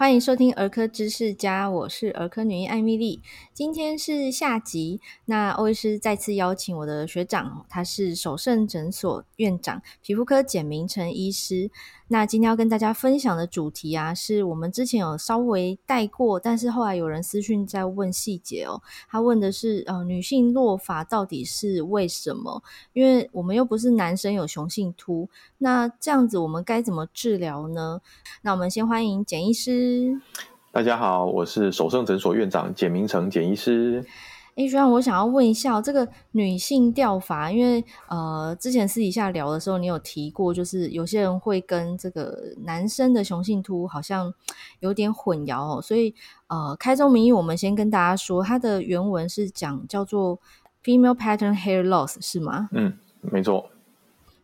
欢迎收听儿科知识家，我是儿科女医艾米丽。今天是下集，那欧医师再次邀请我的学长，他是首胜诊所院长、皮肤科简明诚医师。那今天要跟大家分享的主题啊，是我们之前有稍微带过，但是后来有人私讯在问细节哦。他问的是，呃，女性落发到底是为什么？因为我们又不是男生有雄性秃，那这样子我们该怎么治疗呢？那我们先欢迎简医师。大家好，我是首盛诊所院长简明成简医师。哎，学长，我想要问一下这个女性掉发，因为呃，之前私底下聊的时候，你有提过，就是有些人会跟这个男生的雄性秃好像有点混淆哦，所以呃，开宗明义，我们先跟大家说，它的原文是讲叫做 female pattern hair loss，是吗？嗯，没错。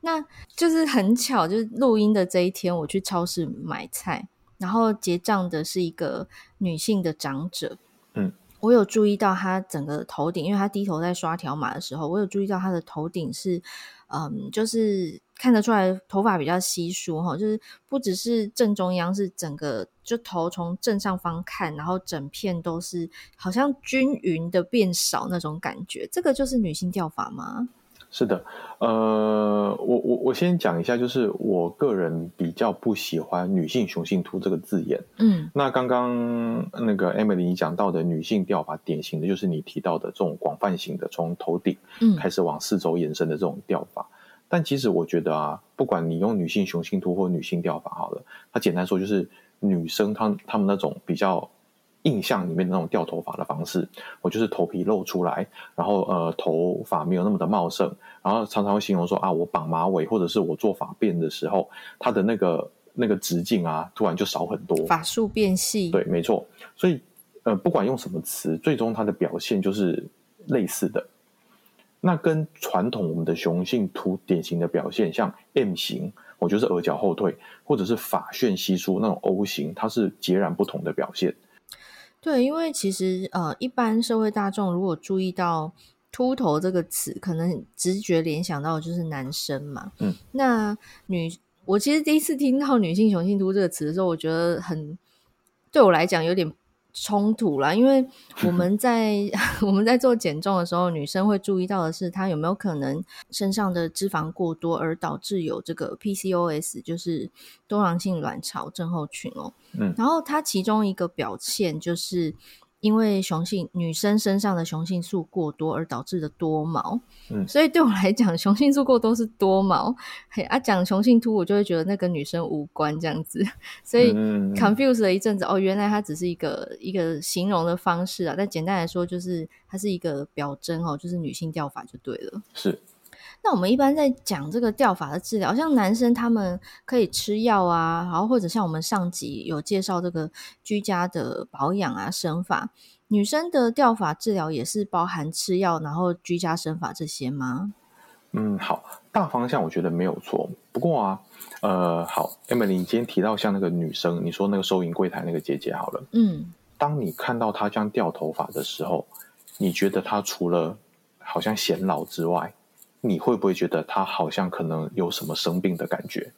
那就是很巧，就是录音的这一天，我去超市买菜。然后结账的是一个女性的长者，嗯，我有注意到她整个头顶，因为她低头在刷条码的时候，我有注意到她的头顶是，嗯，就是看得出来头发比较稀疏哈，就是不只是正中央，是整个就头从正上方看，然后整片都是好像均匀的变少那种感觉，这个就是女性掉发吗？是的，呃，我我我先讲一下，就是我个人比较不喜欢“女性雄性秃”这个字眼。嗯，那刚刚那个 Emily 你讲到的女性掉法，典型的就是你提到的这种广泛型的，从头顶开始往四周延伸的这种掉发。嗯、但其实我觉得啊，不管你用女性雄性秃或女性掉法好了，它简单说就是女生她她们那种比较。印象里面的那种掉头发的方式，我就是头皮露出来，然后呃头发没有那么的茂盛，然后常常会形容说啊，我绑马尾或者是我做发辫的时候，它的那个那个直径啊，突然就少很多，发数变细。对，没错。所以呃，不管用什么词，最终它的表现就是类似的。那跟传统我们的雄性秃典型的表现，像 M 型，我就是额角后退，或者是发旋稀疏那种 O 型，它是截然不同的表现。对，因为其实呃，一般社会大众如果注意到“秃头”这个词，可能直觉联想到的就是男生嘛。嗯，那女，我其实第一次听到“女性雄性秃”这个词的时候，我觉得很，对我来讲有点。冲突啦，因为我们在 我们在做减重的时候，女生会注意到的是，她有没有可能身上的脂肪过多，而导致有这个 PCOS，就是多囊性卵巢症候群哦。嗯，然后它其中一个表现就是。因为雄性女生身上的雄性素过多而导致的多毛，嗯，所以对我来讲，雄性素过多是多毛。嘿啊，讲雄性秃，我就会觉得那跟女生无关这样子，所以 confuse 了一阵子。哦，原来它只是一个一个形容的方式啊。但简单来说，就是它是一个表征哦，就是女性掉发就对了。是。那我们一般在讲这个掉发的治疗，像男生他们可以吃药啊，然后或者像我们上集有介绍这个居家的保养啊、生发，女生的掉发治疗也是包含吃药，然后居家生发这些吗？嗯，好，大方向我觉得没有错。不过啊，呃，好，Emily，你今天提到像那个女生，你说那个收银柜台那个姐姐好了，嗯，当你看到她这样掉头发的时候，你觉得她除了好像显老之外，你会不会觉得他好像可能有什么生病的感觉？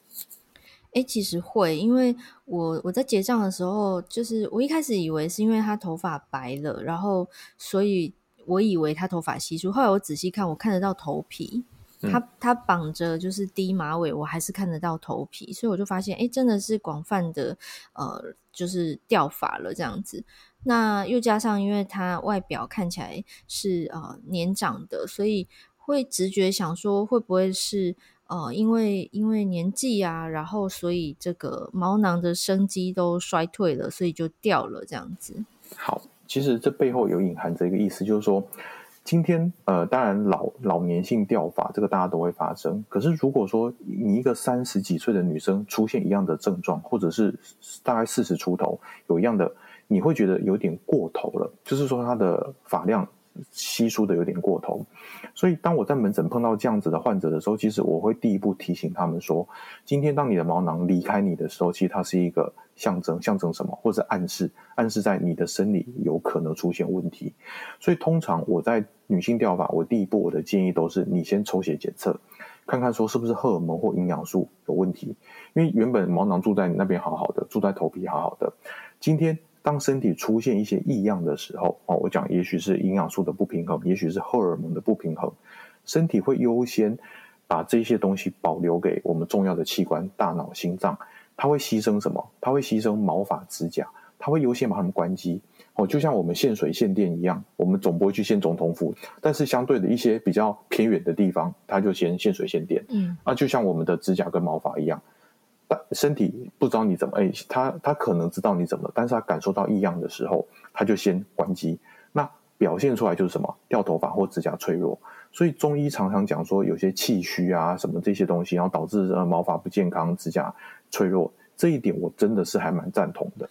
哎，其实会，因为我我在结账的时候，就是我一开始以为是因为他头发白了，然后所以我以为他头发稀疏。后来我仔细看，我看得到头皮，他他绑着就是低马尾，我还是看得到头皮，所以我就发现，哎，真的是广泛的呃，就是掉发了这样子。那又加上因为他外表看起来是呃年长的，所以。会直觉想说，会不会是呃，因为因为年纪啊，然后所以这个毛囊的生机都衰退了，所以就掉了这样子。好，其实这背后有隐含着一个意思，就是说，今天呃，当然老老年性掉发这个大家都会发生，可是如果说你一个三十几岁的女生出现一样的症状，或者是大概四十出头有一样的，你会觉得有点过头了，就是说她的发量。稀疏的有点过头，所以当我在门诊碰到这样子的患者的时候，其实我会第一步提醒他们说：今天当你的毛囊离开你的时候，其实它是一个象征，象征什么？或者暗示，暗示在你的生理有可能出现问题。所以通常我在女性掉发，我第一步我的建议都是：你先抽血检测，看看说是不是荷尔蒙或营养素有问题。因为原本毛囊住在你那边好好的，住在头皮好好的，今天当身体出现一些异样的时候，哦，我讲也许是营养素的不平衡，也许是荷尔蒙的不平衡，身体会优先把这些东西保留给我们重要的器官——大脑、心脏。它会牺牲什么？它会牺牲毛发、指甲，它会优先把它们关机。哦，就像我们限水限电一样，我们总不会去限总统府，但是相对的一些比较偏远的地方，它就先限水限电。嗯，啊，就像我们的指甲跟毛发一样，但但身体不知道你怎么，哎，他他可能知道你怎么，但是他感受到异样的时候，他就先关机。那表现出来就是什么？掉头发或指甲脆弱。所以中医常常讲说，有些气虚啊，什么这些东西，然后导致呃毛发不健康、指甲脆弱，这一点我真的是还蛮赞同的。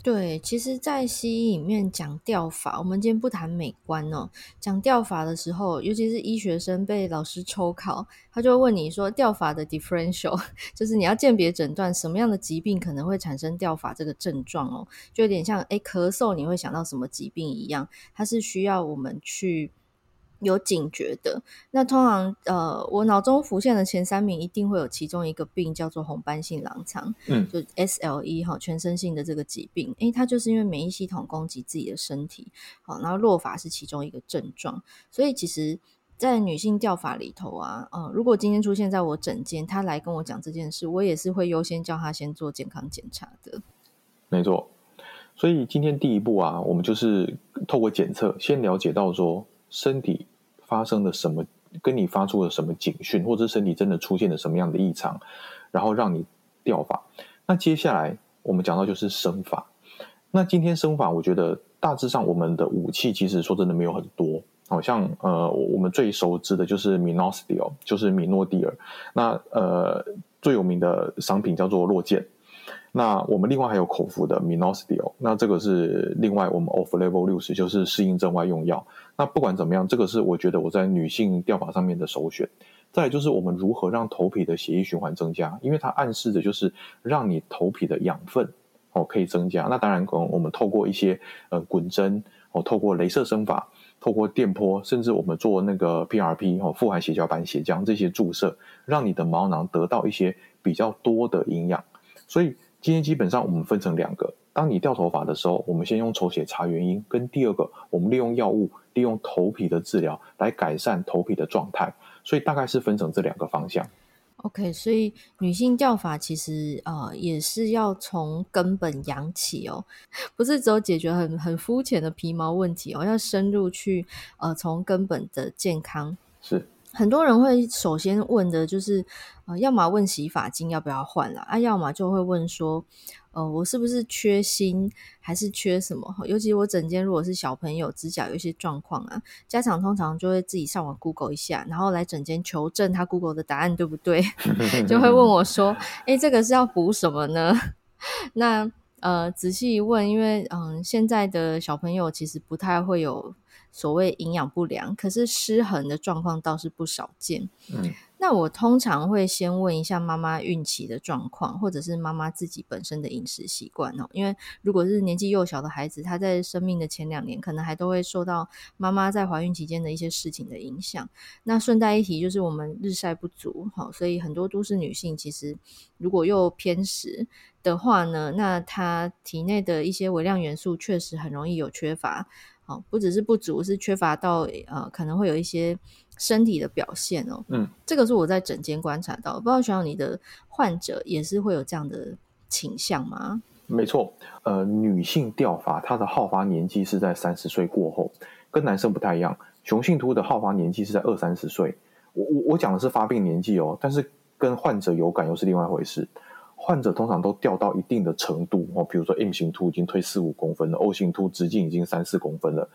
对，其实，在西医里面讲掉发，我们今天不谈美观哦。讲掉发的时候，尤其是医学生被老师抽考，他就会问你说，掉发的 differential，就是你要鉴别诊断什么样的疾病可能会产生掉发这个症状哦，就有点像诶咳嗽，你会想到什么疾病一样，它是需要我们去。有警觉的，那通常呃，我脑中浮现的前三名一定会有其中一个病叫做红斑性狼疮，嗯，就 SLE 哈，全身性的这个疾病，诶，它就是因为免疫系统攻击自己的身体，好，然后落发是其中一个症状，所以其实，在女性掉法里头啊，呃，如果今天出现在我诊间，她来跟我讲这件事，我也是会优先叫她先做健康检查的。没错，所以今天第一步啊，我们就是透过检测，先了解到说。身体发生了什么，跟你发出了什么警讯，或者身体真的出现了什么样的异常，然后让你掉发。那接下来我们讲到就是生发。那今天生发，我觉得大致上我们的武器其实说真的没有很多，好像呃我们最熟知的就是 Minoxidil，就是米诺地尔。那呃最有名的商品叫做落健。那我们另外还有口服的 Minoxidil，那这个是另外我们 Off Label 六十就是适应症外用药。那不管怎么样，这个是我觉得我在女性掉发上面的首选。再来就是我们如何让头皮的血液循环增加，因为它暗示着就是让你头皮的养分哦可以增加。那当然，我们透过一些呃滚针哦，透过镭射生发，透过电波，甚至我们做那个 PRP 哦，富含血小板血浆这些注射，让你的毛囊得到一些比较多的营养。所以。今天基本上我们分成两个，当你掉头发的时候，我们先用抽血查原因；跟第二个，我们利用药物，利用头皮的治疗来改善头皮的状态。所以大概是分成这两个方向。OK，所以女性掉发其实呃也是要从根本养起哦，不是只有解决很很肤浅的皮毛问题哦，要深入去呃从根本的健康是。很多人会首先问的就是，呃，要么问洗发精要不要换了啊，要么就会问说，呃，我是不是缺锌，还是缺什么？尤其我整间如果是小朋友指甲有一些状况啊，家长通常就会自己上网 Google 一下，然后来整间求证他 Google 的答案对不对？就会问我说，诶，这个是要补什么呢？那呃，仔细一问，因为嗯、现在的小朋友其实不太会有。所谓营养不良，可是失衡的状况倒是不少见。嗯，那我通常会先问一下妈妈孕期的状况，或者是妈妈自己本身的饮食习惯哦。因为如果是年纪幼小的孩子，他在生命的前两年，可能还都会受到妈妈在怀孕期间的一些事情的影响。那顺带一提，就是我们日晒不足，好，所以很多都市女性其实如果又偏食的话呢，那她体内的一些微量元素确实很容易有缺乏。哦，不只是不足，是缺乏到呃，可能会有一些身体的表现哦。嗯，这个是我在诊间观察到，不知道学长你的患者也是会有这样的倾向吗？没错，呃，女性掉发，它的好发年纪是在三十岁过后，跟男生不太一样。雄性秃的好发年纪是在二三十岁。我我我讲的是发病年纪哦，但是跟患者有感又是另外一回事。患者通常都掉到一定的程度哦，比如说 M 型突已经退四五公分了，O 型突直径已经三四公分了，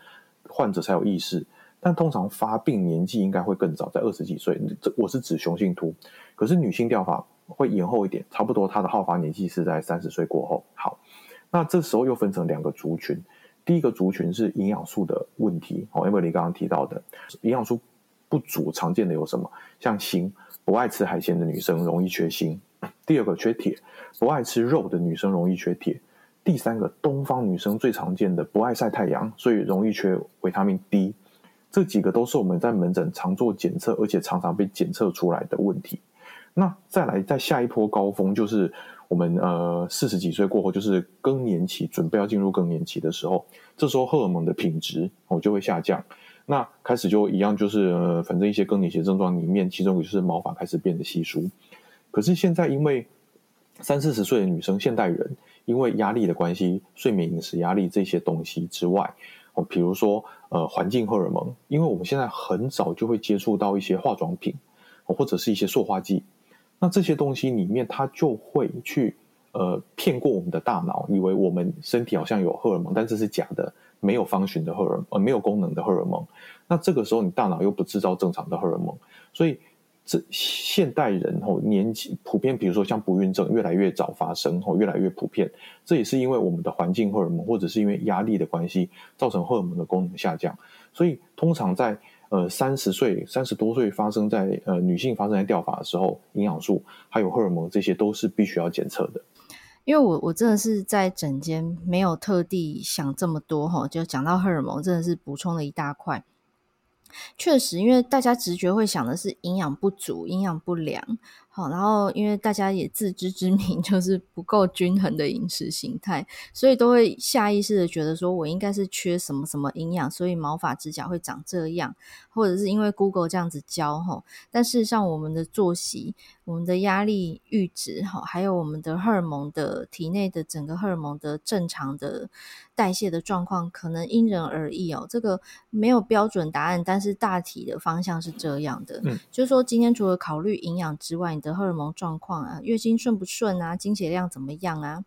患者才有意识。但通常发病年纪应该会更早，在二十几岁。这我是指雄性秃，可是女性掉发会延后一点，差不多她的好发年纪是在三十岁过后。好，那这时候又分成两个族群，第一个族群是营养素的问题哦，Emily 刚刚提到的营养素不足，常见的有什么？像锌，不爱吃海鲜的女生容易缺锌。第二个缺铁，不爱吃肉的女生容易缺铁。第三个，东方女生最常见的不爱晒太阳，所以容易缺维他命 D。这几个都是我们在门诊常做检测，而且常常被检测出来的问题。那再来，在下一波高峰，就是我们呃四十几岁过后，就是更年期，准备要进入更年期的时候，这时候荷尔蒙的品质哦就会下降。那开始就一样，就是呃，反正一些更年期症状里面，其中就是毛发开始变得稀疏。可是现在，因为三四十岁的女生，现代人因为压力的关系，睡眠、饮食压力这些东西之外，哦，比如说呃，环境荷尔蒙，因为我们现在很早就会接触到一些化妆品，或者是一些塑化剂，那这些东西里面，它就会去呃骗过我们的大脑，以为我们身体好像有荷尔蒙，但这是假的。没有 function 的荷尔，呃，没有功能的荷尔蒙，那这个时候你大脑又不制造正常的荷尔蒙，所以这现代人吼年纪普遍，比如说像不孕症越来越早发生，吼越来越普遍，这也是因为我们的环境荷尔蒙或者是因为压力的关系，造成荷尔蒙的功能下降。所以通常在呃三十岁、三十多岁发生在呃女性发生在掉发的时候，营养素还有荷尔蒙这些都是必须要检测的。因为我我真的是在诊间没有特地想这么多哈，就讲到荷尔蒙，真的是补充了一大块。确实，因为大家直觉会想的是营养不足、营养不良。好，然后因为大家也自知之明，就是不够均衡的饮食形态，所以都会下意识的觉得说，我应该是缺什么什么营养，所以毛发指甲会长这样，或者是因为 Google 这样子教哈。但事实上，我们的作息、我们的压力阈值哈，还有我们的荷尔蒙的体内的整个荷尔蒙的正常的代谢的状况，可能因人而异哦。这个没有标准答案，但是大体的方向是这样的。嗯，就是说今天除了考虑营养之外，的荷尔蒙状况啊，月经顺不顺啊，经血量怎么样啊？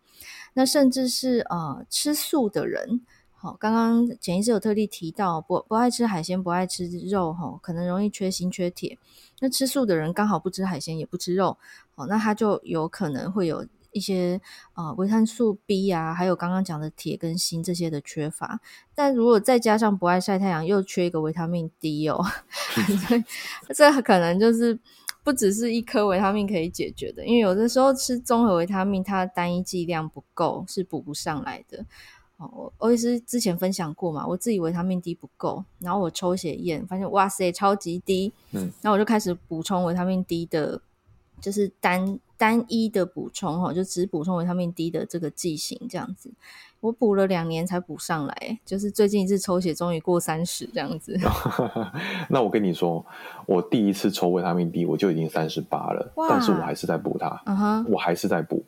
那甚至是呃吃素的人，好、哦，刚刚简医师有特地提到，不不爱吃海鲜，不爱吃肉，哈、哦，可能容易缺锌缺铁。那吃素的人刚好不吃海鲜，也不吃肉，哦，那他就有可能会有一些呃维生素 B 啊，还有刚刚讲的铁跟锌这些的缺乏。但如果再加上不爱晒太阳，又缺一个维他命 D 哦，所以这可能就是。不只是一颗维他命可以解决的，因为有的时候吃综合维他命，它单一剂量不够，是补不上来的。哦，我我也是之前分享过嘛，我自己维他命 D 不够，然后我抽血验，发现哇塞，超级低。嗯，然后我就开始补充维他命 D 的，就是单单一的补充哈，就只补充维他命 D 的这个剂型这样子。我补了两年才补上来，就是最近一次抽血终于过三十这样子。那我跟你说，我第一次抽维他命 D 我就已经三十八了，但是我还是在补它。Uh -huh. 我还是在补。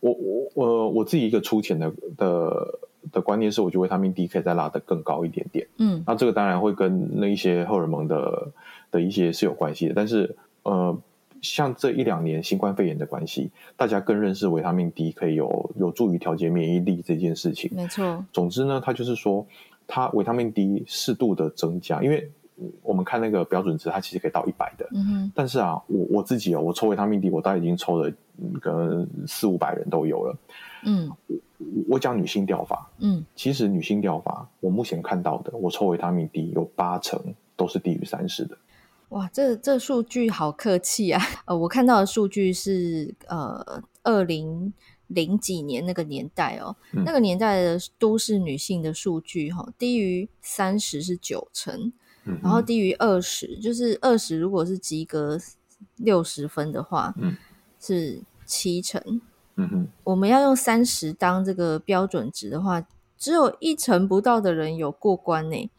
我我我我自己一个粗浅的的的观念是，我觉得维他命 D 可以再拉得更高一点点。嗯，那这个当然会跟那一些荷尔蒙的的一些是有关系的，但是呃。像这一两年新冠肺炎的关系，大家更认识维他命 D 可以有有助于调节免疫力这件事情。没错。总之呢，它就是说，它维他命 D 适度的增加，因为我们看那个标准值，它其实可以到一百的。嗯哼。但是啊，我我自己哦，我抽维他命 D，我大概已经抽了可能四五百人都有了。嗯。我我讲女性掉发，嗯，其实女性掉法，我目前看到的，我抽维他命 D 有八成都是低于三十的。哇，这这数据好客气啊！呃，我看到的数据是呃，二零零几年那个年代哦，嗯、那个年代的都市女性的数据哈、哦，低于三十是九成，嗯，然后低于二十，就是二十如果是及格六十分的话，嗯，是七成，嗯哼，我们要用三十当这个标准值的话，只有一成不到的人有过关呢。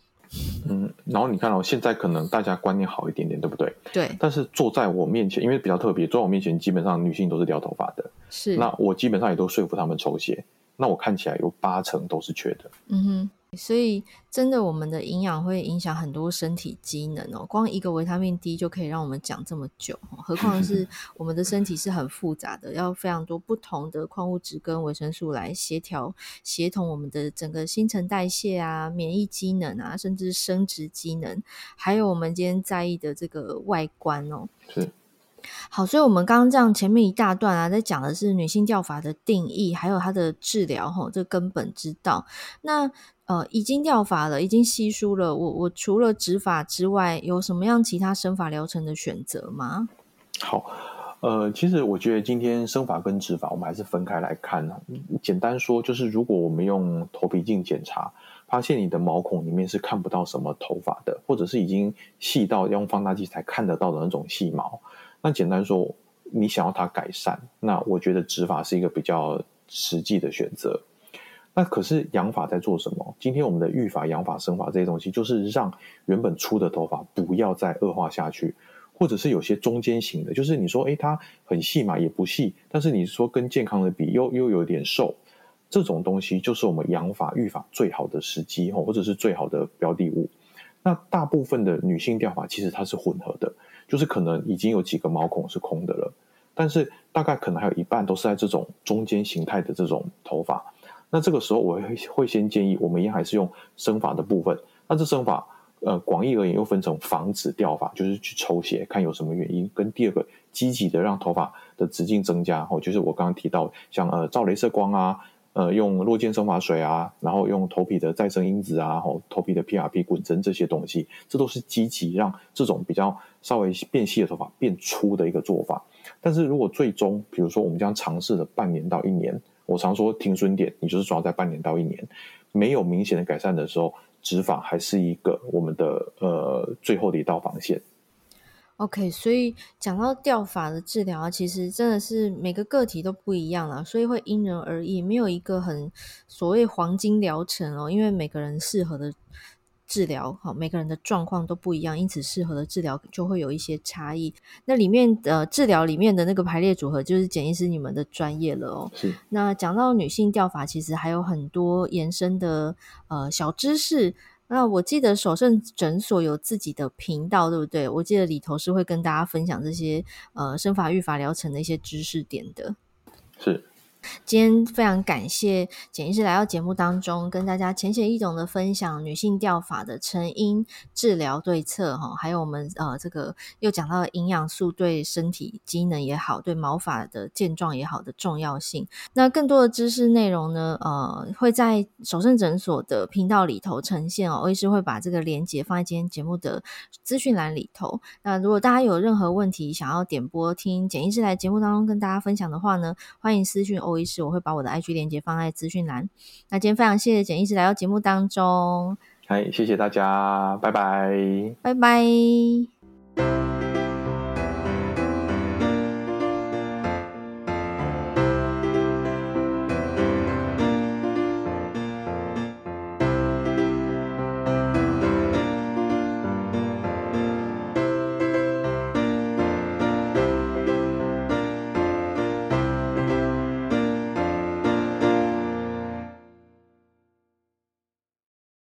嗯，然后你看哦，现在可能大家观念好一点点，对不对？对。但是坐在我面前，因为比较特别，坐在我面前基本上女性都是掉头发的。是。那我基本上也都说服他们抽血，那我看起来有八成都是缺的。嗯哼。所以，真的，我们的营养会影响很多身体机能哦。光一个维他命 D 就可以让我们讲这么久，何况是 我们的身体是很复杂的，要非常多不同的矿物质跟维生素来协调、协同我们的整个新陈代谢啊、免疫机能啊，甚至生殖机能，还有我们今天在意的这个外观哦。是。好，所以我们刚刚这样前面一大段啊，在讲的是女性掉发的定义，还有它的治疗，吼，这根本之道。那呃，已经掉发了，已经稀疏了。我我除了植发之外，有什么样其他生发疗程的选择吗？好，呃，其实我觉得今天生发跟植发，我们还是分开来看呢。简单说，就是如果我们用头皮镜检查，发现你的毛孔里面是看不到什么头发的，或者是已经细到用放大镜才看得到的那种细毛。那简单说，你想要它改善，那我觉得植发是一个比较实际的选择。那可是养发在做什么？今天我们的育发、养发、生发这些东西，就是让原本粗的头发不要再恶化下去。或者是有些中间型的，就是你说，诶，它很细嘛，也不细，但是你说跟健康的比，又又有点瘦，这种东西就是我们养发育发最好的时机，或者是最好的标的物。那大部分的女性掉发其实它是混合的，就是可能已经有几个毛孔是空的了，但是大概可能还有一半都是在这种中间形态的这种头发。那这个时候我会会先建议，我们一样还是用生发的部分。那这生发。呃，广义而言，又分成防止掉发，就是去抽血看有什么原因；跟第二个，积极的让头发的直径增加，哦，就是我刚刚提到，像呃照镭射光啊，呃用落健生发水啊，然后用头皮的再生因子啊，哦头皮的 PRP 滚针这些东西，这都是积极让这种比较稍微变细的头发变粗的一个做法。但是如果最终，比如说我们将尝试了半年到一年，我常说停损点，你就是抓在半年到一年，没有明显的改善的时候。植发还是一个我们的呃最后的一道防线。OK，所以讲到掉法的治疗啊，其实真的是每个个体都不一样啦，所以会因人而异，没有一个很所谓黄金疗程哦，因为每个人适合的。治疗好，每个人的状况都不一样，因此适合的治疗就会有一些差异。那里面的治疗里面的那个排列组合，就是简医师你们的专业了哦。是。那讲到女性调法，其实还有很多延伸的呃小知识。那我记得首胜诊所有自己的频道，对不对？我记得里头是会跟大家分享这些呃生法育法疗程的一些知识点的。是。今天非常感谢简医师来到节目当中，跟大家浅显易懂的分享女性掉发的成因、治疗对策哈，还有我们呃这个又讲到了营养素对身体机能也好，对毛发的健壮也好的重要性。那更多的知识内容呢，呃会在首盛诊所的频道里头呈现哦。欧医师会把这个连接放在今天节目的资讯栏里头。那如果大家有任何问题想要点播听简医师来节目当中跟大家分享的话呢，欢迎私讯欧欧。我会把我的 IG 链接放在资讯栏。那今天非常谢谢简医师来到节目当中，嗨，谢谢大家，拜拜，拜拜。